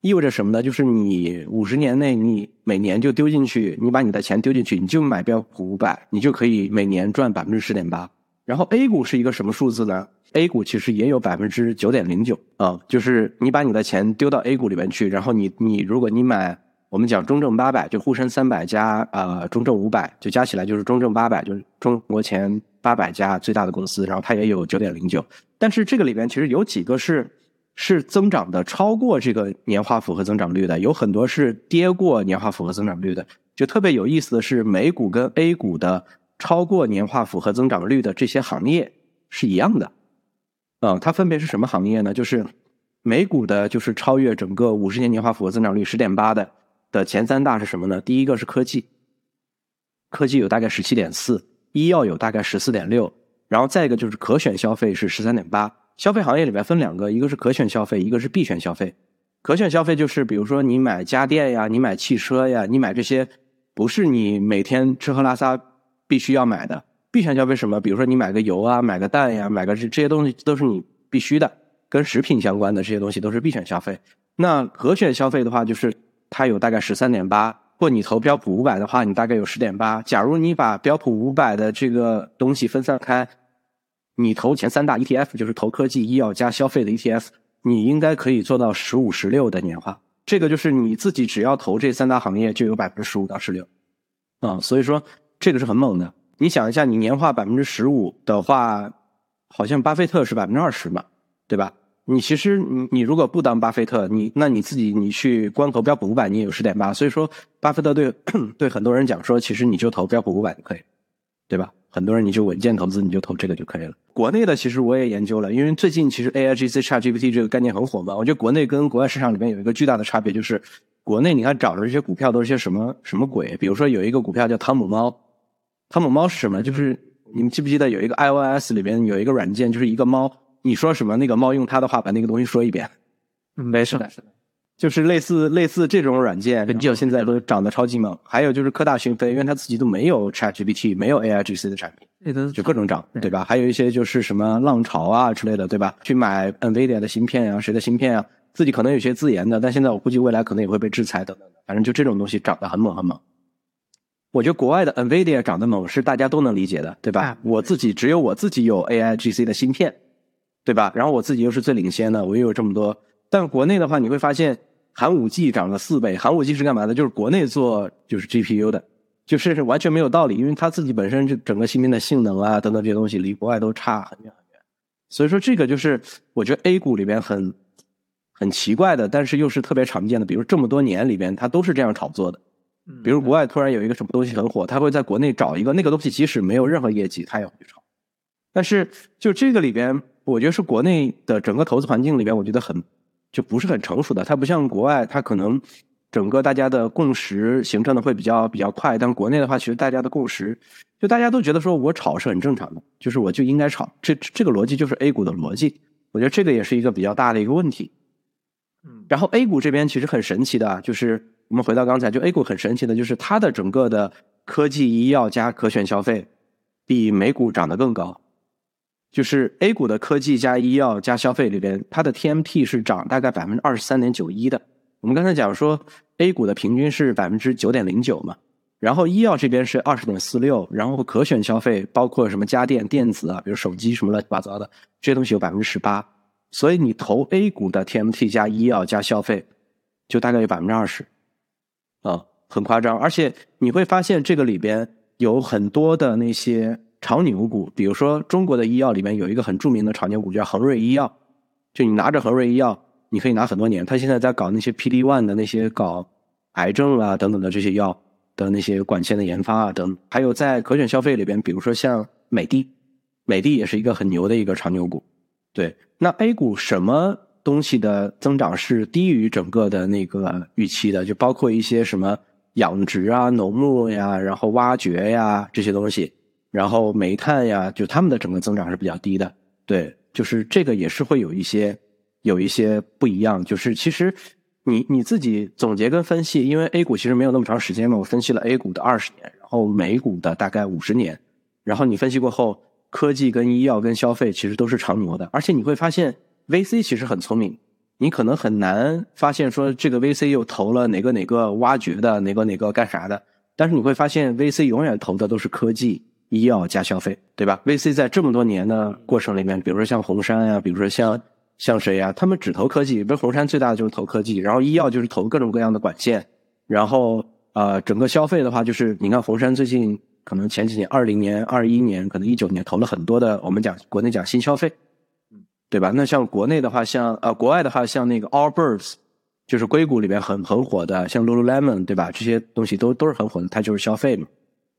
意味着什么呢？就是你五十年内你每年就丢进去，你把你的钱丢进去，你就买标普五百，你就可以每年赚百分之十点八。然后 A 股是一个什么数字呢？A 股其实也有百分之九点零九啊，就是你把你的钱丢到 A 股里面去，然后你你如果你买我们讲中证八百，就沪深三百加呃中证五百，就加起来就是中证八百，就是中国前八百家最大的公司，然后它也有九点零九。但是这个里边其实有几个是是增长的超过这个年化复合增长率的，有很多是跌过年化复合增长率的。就特别有意思的是，美股跟 A 股的超过年化复合增长率的这些行业是一样的。嗯，它分别是什么行业呢？就是美股的，就是超越整个五十年年化复合增长率十点八的的前三大是什么呢？第一个是科技，科技有大概十七点四，医药有大概十四点六，然后再一个就是可选消费是十三点八。消费行业里边分两个，一个是可选消费，一个是必选消费。可选消费就是比如说你买家电呀，你买汽车呀，你买这些不是你每天吃喝拉撒必须要买的。必选消费什么？比如说你买个油啊，买个蛋呀，买个这这些东西都是你必须的，跟食品相关的这些东西都是必选消费。那可选消费的话，就是它有大概十三点八，或你投标普五百的话，你大概有十点八。假如你把标普五百的这个东西分散开，你投前三大 ETF，就是投科技、医药加消费的 ETF，你应该可以做到十五、十六的年化。这个就是你自己只要投这三大行业，就有百分之十五到十六啊。所以说这个是很猛的。你想一下，你年化百分之十五的话，好像巴菲特是百分之二十嘛，对吧？你其实你你如果不当巴菲特，你那你自己你去关投标普五百，你也有十点八。所以说，巴菲特对 对很多人讲说，其实你就投标普五百就可以，对吧？很多人你就稳健投资，你就投这个就可以了。国内的其实我也研究了，因为最近其实 A I G C Chat G P T 这个概念很火嘛。我觉得国内跟国外市场里面有一个巨大的差别，就是国内你看找的这些股票都是些什么什么鬼？比如说有一个股票叫汤姆猫。汤姆猫是什么？就是你们记不记得有一个 iOS 里边有一个软件，就是一个猫，你说什么，那个猫用它的话把那个东西说一遍。没事的，是的，就是类似类似这种软件，就现在都涨得超级猛。还有就是科大讯飞，因为它自己都没有 ChatGPT，没有 AIGC 的产品，就各种涨，对吧？还有一些就是什么浪潮啊之类的，对吧？去买 NVIDIA 的芯片啊，谁的芯片啊，自己可能有些自研的，但现在我估计未来可能也会被制裁等等的。反正就这种东西涨得很猛很猛。我觉得国外的 Nvidia 涨得猛是大家都能理解的，对吧？我自己只有我自己有 AI GC 的芯片，对吧？然后我自己又是最领先的，我又有这么多。但国内的话，你会发现寒武纪涨了四倍。寒武纪是干嘛的？就是国内做就是 GPU 的，就是完全没有道理，因为它自己本身就整个芯片的性能啊等等这些东西离国外都差很远很远。所以说这个就是我觉得 A 股里边很很奇怪的，但是又是特别常见的。比如这么多年里边，它都是这样炒作的。比如国外突然有一个什么东西很火，他会在国内找一个那个东西，即使没有任何业绩，他也会去炒。但是就这个里边，我觉得是国内的整个投资环境里边，我觉得很就不是很成熟的。它不像国外，它可能整个大家的共识形成的会比较比较快。但国内的话，其实大家的共识就大家都觉得说我炒是很正常的，就是我就应该炒。这这个逻辑就是 A 股的逻辑。我觉得这个也是一个比较大的一个问题。嗯，然后 A 股这边其实很神奇的，就是。我们回到刚才，就 A 股很神奇的，就是它的整个的科技、医药加可选消费，比美股涨得更高。就是 A 股的科技加医药加消费里边，它的 TMT 是涨大概百分之二十三点九一的。我们刚才讲说，A 股的平均是百分之九点零九嘛，然后医药这边是二十点四六，然后可选消费包括什么家电、电子啊，比如手机什么乱七八糟的这些东西有百分之十八。所以你投 A 股的 TMT 加医药加消费，就大概有百分之二十。啊，很夸张，而且你会发现这个里边有很多的那些长牛股，比如说中国的医药里面有一个很著名的长牛股叫恒瑞医药，就你拿着恒瑞医药，你可以拿很多年。他现在在搞那些 PD one 的那些搞癌症啊等等的这些药的那些管线的研发啊等，还有在可选消费里边，比如说像美的，美的也是一个很牛的一个长牛股。对，那 A 股什么？东西的增长是低于整个的那个预期的，就包括一些什么养殖啊、农牧呀，然后挖掘呀这些东西，然后煤炭呀，就他们的整个增长是比较低的。对，就是这个也是会有一些有一些不一样。就是其实你你自己总结跟分析，因为 A 股其实没有那么长时间嘛，我分析了 A 股的二十年，然后美股的大概五十年，然后你分析过后，科技跟医药跟消费其实都是长牛的，而且你会发现。VC 其实很聪明，你可能很难发现说这个 VC 又投了哪个哪个挖掘的，哪个哪个干啥的。但是你会发现 VC 永远投的都是科技、医药加消费，对吧？VC 在这么多年的过程里面，比如说像红杉呀，比如说像像谁呀，他们只投科技。比如红杉最大的就是投科技，然后医药就是投各种各样的管线，然后呃，整个消费的话就是你看红杉最近可能前几年，二零年、二一年，可能一九年投了很多的，我们讲国内讲新消费。对吧？那像国内的话，像呃国外的话，像那个 Allbirds，就是硅谷里边很很火的，像 Lululemon，对吧？这些东西都都是很火的，它就是消费嘛。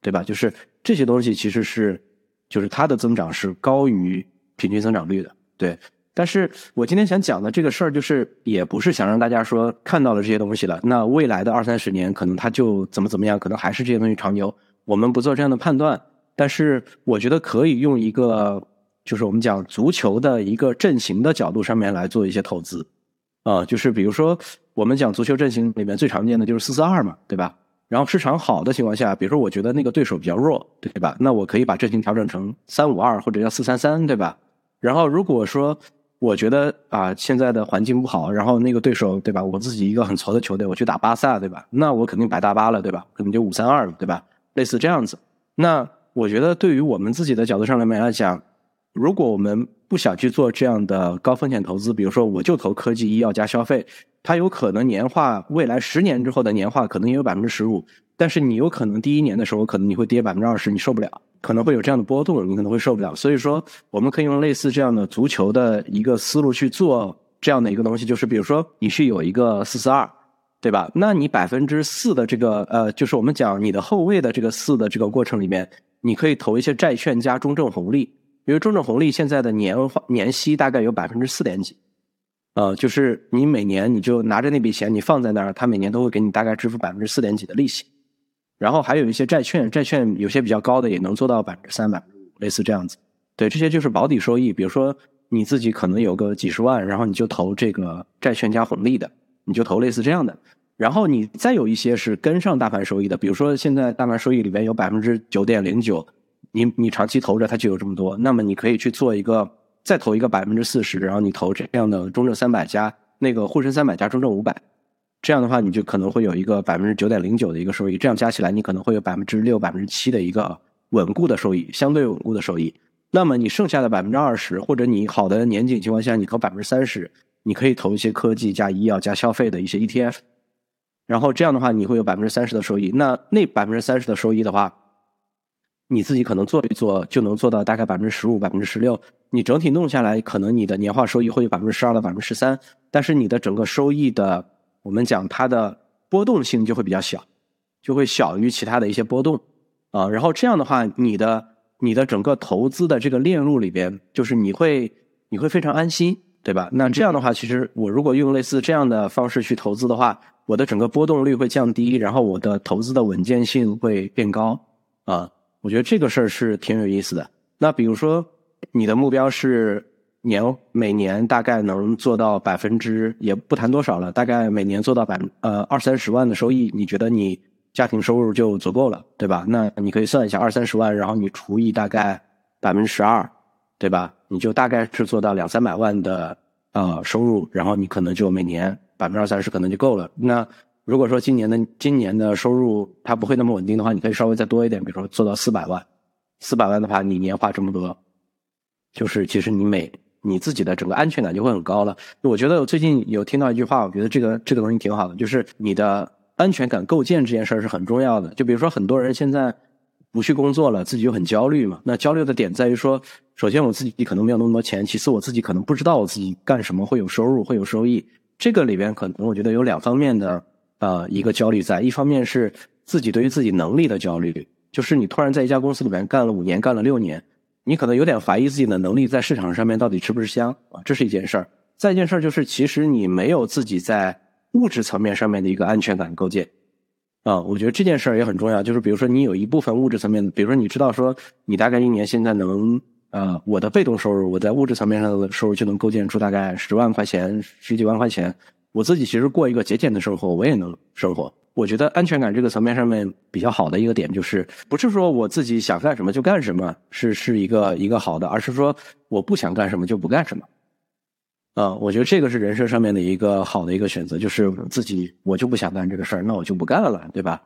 对吧？就是这些东西其实是，就是它的增长是高于平均增长率的，对。但是我今天想讲的这个事儿，就是也不是想让大家说看到了这些东西了，那未来的二三十年可能它就怎么怎么样，可能还是这些东西长牛。我们不做这样的判断，但是我觉得可以用一个，就是我们讲足球的一个阵型的角度上面来做一些投资，啊，就是比如说我们讲足球阵型里面最常见的就是四四二嘛，对吧？然后市场好的情况下，比如说我觉得那个对手比较弱，对吧？那我可以把阵型调整成三五二或者叫四三三，对吧？然后如果说我觉得啊，现在的环境不好，然后那个对手，对吧？我自己一个很矬的球队，我去打巴萨，对吧？那我肯定摆大巴了，对吧？可能就五三二了，对吧？类似这样子。那我觉得，对于我们自己的角度上来讲，如果我们不想去做这样的高风险投资，比如说我就投科技、医药加消费，它有可能年化未来十年之后的年化可能也有百分之十五，但是你有可能第一年的时候可能你会跌百分之二十，你受不了。可能会有这样的波动，你可能会受不了。所以说，我们可以用类似这样的足球的一个思路去做这样的一个东西，就是比如说你是有一个四四二，对吧？那你百分之四的这个呃，就是我们讲你的后卫的这个四的这个过程里面，你可以投一些债券加中证红利，因为中证红利现在的年化年息大概有百分之四点几，呃，就是你每年你就拿着那笔钱你放在那儿，它每年都会给你大概支付百分之四点几的利息。然后还有一些债券，债券有些比较高的也能做到百分之三、百分之五，类似这样子。对，这些就是保底收益。比如说你自己可能有个几十万，然后你就投这个债券加红利的，你就投类似这样的。然后你再有一些是跟上大盘收益的，比如说现在大盘收益里面有百分之九点零九，你你长期投着它就有这么多，那么你可以去做一个再投一个百分之四十，然后你投这样的中证三百加那个沪深三百加中证五百。这样的话，你就可能会有一个百分之九点零九的一个收益，这样加起来，你可能会有百分之六、百分之七的一个稳固的收益，相对稳固的收益。那么你剩下的百分之二十，或者你好的年景情况下，你投百分之三十，你可以投一些科技加医药加消费的一些 ETF，然后这样的话，你会有百分之三十的收益。那那百分之三十的收益的话，你自己可能做一做就能做到大概百分之十五、百分之十六。你整体弄下来，可能你的年化收益会有百分之十二到百分之十三，但是你的整个收益的。我们讲它的波动性就会比较小，就会小于其他的一些波动啊。然后这样的话，你的你的整个投资的这个链路里边，就是你会你会非常安心，对吧？那这样的话，其实我如果用类似这样的方式去投资的话，我的整个波动率会降低，然后我的投资的稳健性会变高啊。我觉得这个事儿是挺有意思的。那比如说你的目标是。年每年大概能做到百分之也不谈多少了，大概每年做到百呃二三十万的收益，你觉得你家庭收入就足够了，对吧？那你可以算一下二三十万，然后你除以大概百分之十二，对吧？你就大概是做到两三百万的呃收入，然后你可能就每年百分之二三十可能就够了。那如果说今年的今年的收入它不会那么稳定的话，你可以稍微再多一点，比如说做到四百万，四百万的话你年化这么多，就是其实你每你自己的整个安全感就会很高了。我觉得我最近有听到一句话，我觉得这个这个东西挺好的，就是你的安全感构建这件事儿是很重要的。就比如说很多人现在不去工作了，自己就很焦虑嘛。那焦虑的点在于说，首先我自己可能没有那么多钱，其次我自己可能不知道我自己干什么会有收入会有收益。这个里边可能我觉得有两方面的呃一个焦虑在，一方面是自己对于自己能力的焦虑，就是你突然在一家公司里面干了五年，干了六年。你可能有点怀疑自己的能力在市场上面到底吃不吃香啊，这是一件事儿。再一件事儿就是，其实你没有自己在物质层面上面的一个安全感构建啊。我觉得这件事儿也很重要，就是比如说你有一部分物质层面的，比如说你知道说你大概一年现在能呃，我的被动收入，我在物质层面上的收入就能构建出大概十万块钱、十几万块钱。我自己其实过一个节俭的生活，我也能生活。我觉得安全感这个层面上面比较好的一个点，就是不是说我自己想干什么就干什么，是是一个一个好的，而是说我不想干什么就不干什么。啊，我觉得这个是人生上面的一个好的一个选择，就是自己我就不想干这个事儿，那我就不干了，对吧？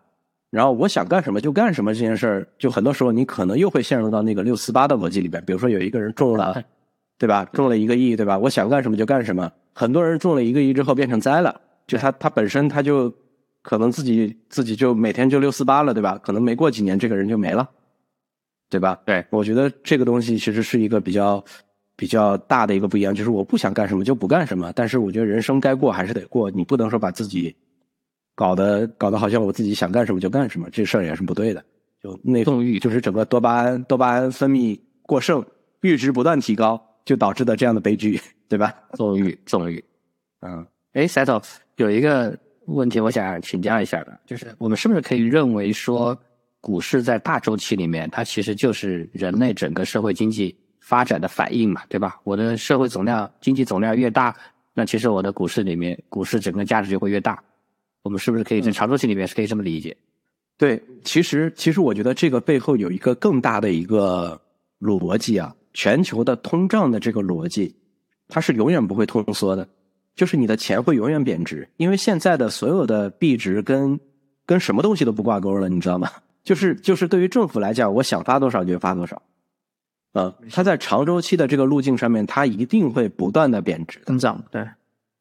然后我想干什么就干什么这件事儿，就很多时候你可能又会陷入到那个六四八的逻辑里边。比如说有一个人中了，对吧？中了一个亿，对吧？我想干什么就干什么。很多人中了一个亿之后变成灾了，就他他本身他就。可能自己自己就每天就六四八了，对吧？可能没过几年，这个人就没了，对吧？对，我觉得这个东西其实是一个比较比较大的一个不一样，就是我不想干什么就不干什么。但是我觉得人生该过还是得过，你不能说把自己搞得搞得好像我自己想干什么就干什么，这事儿也是不对的。就内纵欲就是整个多巴胺多巴胺分泌过剩，阈值不断提高，就导致的这样的悲剧，对吧？纵欲，纵欲。嗯，哎，settle 有一个问题，我想请教一下的，就是我们是不是可以认为说，股市在大周期里面，它其实就是人类整个社会经济发展的反应嘛，对吧？我的社会总量、经济总量越大，那其实我的股市里面，股市整个价值就会越大。我们是不是可以在长周期里面是可以这么理解？对，其实其实我觉得这个背后有一个更大的一个逻辑啊，全球的通胀的这个逻辑，它是永远不会通缩的，就是你的钱会永远贬值，因为现在的所有的币值跟跟什么东西都不挂钩了，你知道吗？就是就是对于政府来讲，我想发多少就发多少，啊，它在长周期的这个路径上面，它一定会不断的贬值的。增长，对，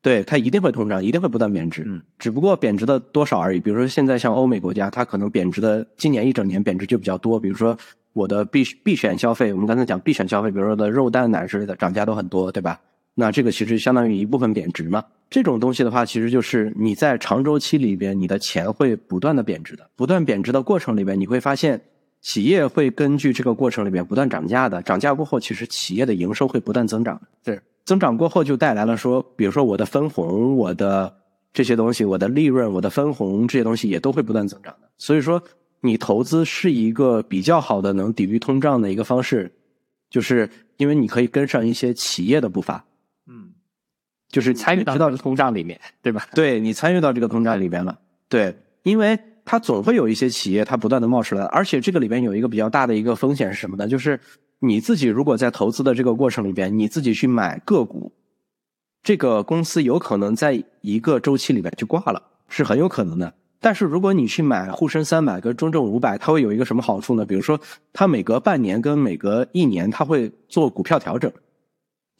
对，它一定会通胀，一定会不断贬值，嗯，只不过贬值的多少而已。比如说现在像欧美国家，它可能贬值的今年一整年贬值就比较多。比如说我的必必选消费，我们刚才讲必选消费，比如说的肉蛋奶之类的涨价都很多，对吧？那这个其实相当于一部分贬值嘛。这种东西的话，其实就是你在长周期里边，你的钱会不断的贬值的，不断贬值的过程里边，你会发现企业会根据这个过程里边不断涨价的，涨价过后，其实企业的营收会不断增长对。增长过后就带来了说，比如说我的分红、我的这些东西、我的利润、我的分红这些东西也都会不断增长的。所以说，你投资是一个比较好的能抵御通胀的一个方式，就是因为你可以跟上一些企业的步伐，嗯，就是参与到这个通胀里面，对吧？对你参与到这个通胀里面了，对，因为它总会有一些企业它不断的冒出来，而且这个里边有一个比较大的一个风险是什么呢？就是你自己如果在投资的这个过程里边，你自己去买个股，这个公司有可能在一个周期里边就挂了，是很有可能的。但是如果你去买沪深三百跟中证五百，它会有一个什么好处呢？比如说，它每隔半年跟每隔一年，它会做股票调整，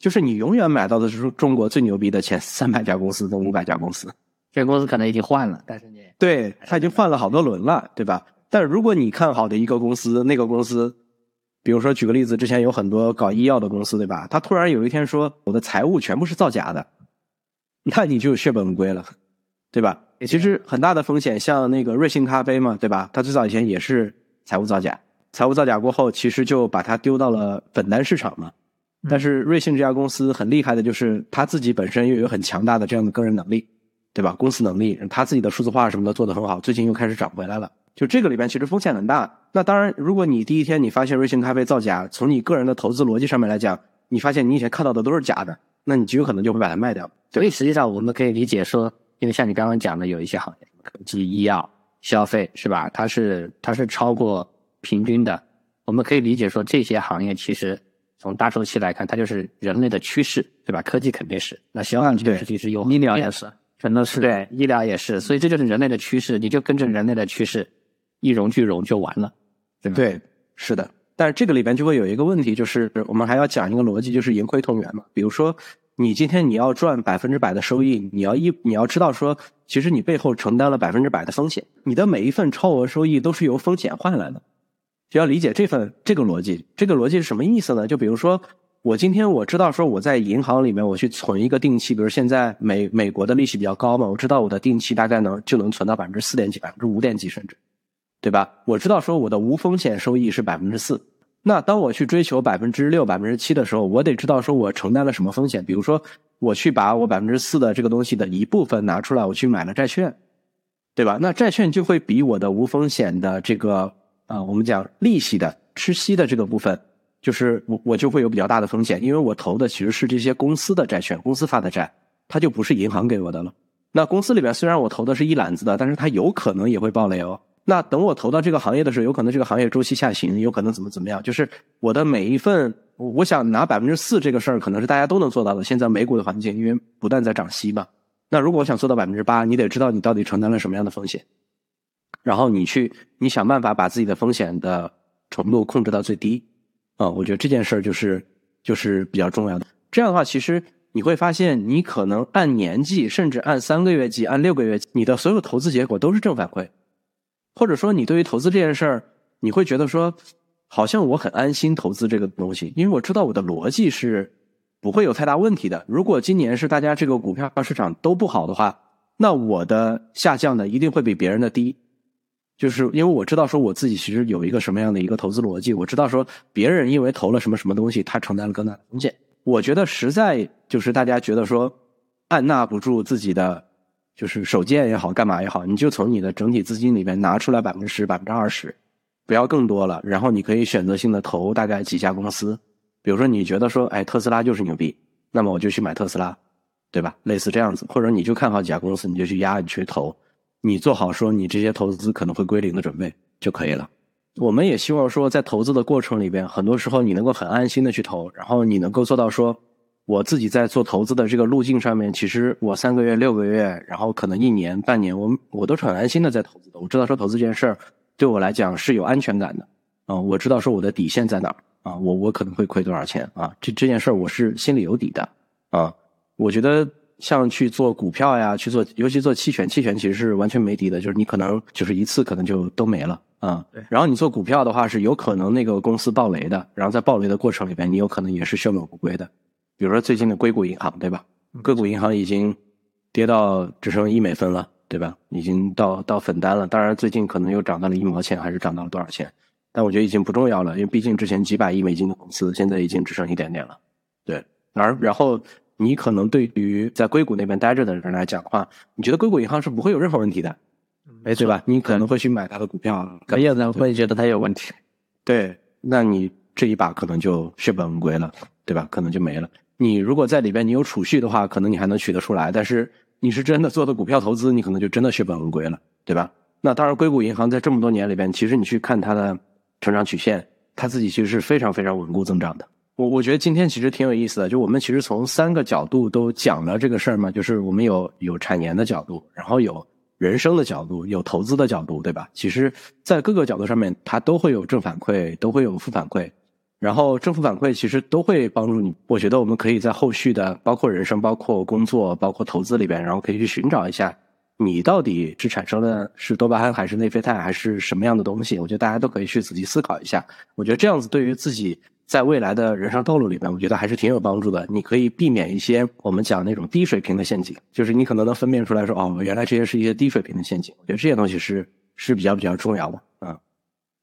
就是你永远买到的是中国最牛逼的前三百家公司跟五百家公司。这公司可能已经换了，但是你对，它已经换了好多轮了，对吧？但如果你看好的一个公司，那个公司，比如说举个例子，之前有很多搞医药的公司，对吧？他突然有一天说我的财务全部是造假的，那你就血本无归了，对吧？其实很大的风险，像那个瑞幸咖啡嘛，对吧？它最早以前也是财务造假，财务造假过后，其实就把它丢到了本单市场嘛。但是瑞幸这家公司很厉害的，就是它自己本身又有很强大的这样的个人能力，对吧？公司能力，它自己的数字化什么的做得很好，最近又开始涨回来了。就这个里边其实风险很大。那当然，如果你第一天你发现瑞幸咖啡造假，从你个人的投资逻辑上面来讲，你发现你以前看到的都是假的，那你极有可能就会把它卖掉。所以实际上我们可以理解说，因为像你刚刚讲的，有一些行业，科技、医药、消费，是吧？它是它是超过平均的。我们可以理解说，这些行业其实从大周期来看，它就是人类的趋势，对吧？科技肯定是，那消费这个事情是有，医疗也是，全都是。对，医疗也是，所以这就是人类的趋势，你就跟着人类的趋势，一荣俱荣就完了，对吧？对，是的。但是这个里边就会有一个问题，就是我们还要讲一个逻辑，就是盈亏同源嘛。比如说，你今天你要赚百分之百的收益，你要一你要知道说，其实你背后承担了百分之百的风险，你的每一份超额收益都是由风险换来的。就要理解这份这个逻辑，这个逻辑是什么意思呢？就比如说，我今天我知道说我在银行里面我去存一个定期，比如现在美美国的利息比较高嘛，我知道我的定期大概能就能存到百分之四点几、百分之五点几甚至，对吧？我知道说我的无风险收益是百分之四。那当我去追求百分之六、百分之七的时候，我得知道说我承担了什么风险。比如说，我去把我百分之四的这个东西的一部分拿出来，我去买了债券，对吧？那债券就会比我的无风险的这个啊、我们讲利息的吃息的这个部分，就是我我就会有比较大的风险，因为我投的其实是这些公司的债券，公司发的债，它就不是银行给我的了。那公司里边虽然我投的是一揽子的，但是它有可能也会爆雷哦。那等我投到这个行业的时候，有可能这个行业周期下行，有可能怎么怎么样？就是我的每一份，我我想拿百分之四这个事儿，可能是大家都能做到的。现在美股的环境，因为不断在涨息嘛。那如果我想做到百分之八，你得知道你到底承担了什么样的风险，然后你去你想办法把自己的风险的程度控制到最低。啊、我觉得这件事儿就是就是比较重要的。这样的话，其实你会发现，你可能按年计，甚至按三个月计，按六个月计，你的所有投资结果都是正反馈。或者说，你对于投资这件事儿，你会觉得说，好像我很安心投资这个东西，因为我知道我的逻辑是不会有太大问题的。如果今年是大家这个股票市场都不好的话，那我的下降呢一定会比别人的低，就是因为我知道说我自己其实有一个什么样的一个投资逻辑，我知道说别人因为投了什么什么东西，他承担了更大的风险。我觉得实在就是大家觉得说按捺不住自己的就是手贱也好，干嘛也好，你就从你的整体资金里面拿出来百分之十、百分之二十，不要更多了。然后你可以选择性的投大概几家公司，比如说你觉得说，哎，特斯拉就是牛逼，那么我就去买特斯拉，对吧？类似这样子，或者你就看好几家公司，你就去压，你去投。你做好说你这些投资可能会归零的准备就可以了。我们也希望说，在投资的过程里边，很多时候你能够很安心的去投，然后你能够做到说，我自己在做投资的这个路径上面，其实我三个月、六个月，然后可能一年、半年，我我都是很安心的在投资的。我知道说投资这件事儿对我来讲是有安全感的啊，我知道说我的底线在哪儿啊，我我可能会亏多少钱啊，这这件事儿我是心里有底的啊，我觉得。像去做股票呀，去做，尤其做期权，期权其实是完全没底的，就是你可能就是一次可能就都没了啊。对。然后你做股票的话，是有可能那个公司暴雷的，然后在暴雷的过程里边，你有可能也是血本无归的。比如说最近的硅谷银行，对吧？硅谷银行已经跌到只剩一美分了，对吧？已经到到粉单了。当然最近可能又涨到了一毛钱，还是涨到了多少钱？但我觉得已经不重要了，因为毕竟之前几百亿美金的公司，现在已经只剩一点点了。对。而然后。你可能对于在硅谷那边待着的人来讲的话，你觉得硅谷银行是不会有任何问题的，没错吧？你可能会去买它的股票，可有人会觉得它有问题。对，那你这一把可能就血本无归了，对吧？可能就没了。你如果在里边你有储蓄的话，可能你还能取得出来。但是你是真的做的股票投资，你可能就真的血本无归了，对吧？那当然，硅谷银行在这么多年里边，其实你去看它的成长曲线，它自己其实是非常非常稳固增长的。我我觉得今天其实挺有意思的，就我们其实从三个角度都讲了这个事儿嘛，就是我们有有产研的角度，然后有人生的角度，有投资的角度，对吧？其实，在各个角度上面，它都会有正反馈，都会有负反馈，然后正负反馈其实都会帮助你。我觉得我们可以在后续的，包括人生、包括工作、包括投资里边，然后可以去寻找一下，你到底是产生的是多巴胺还是内啡肽还是什么样的东西？我觉得大家都可以去仔细思考一下。我觉得这样子对于自己。在未来的人生道路里面，我觉得还是挺有帮助的。你可以避免一些我们讲那种低水平的陷阱，就是你可能能分辨出来说，哦，原来这些是一些低水平的陷阱。我觉得这些东西是是比较比较重要的。嗯，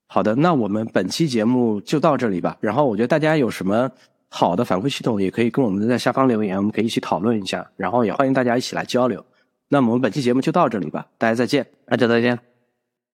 好的，那我们本期节目就到这里吧。然后我觉得大家有什么好的反馈系统，也可以跟我们在下方留言，我们可以一起讨论一下。然后也欢迎大家一起来交流。那我们本期节目就到这里吧，大家再见，大家再见。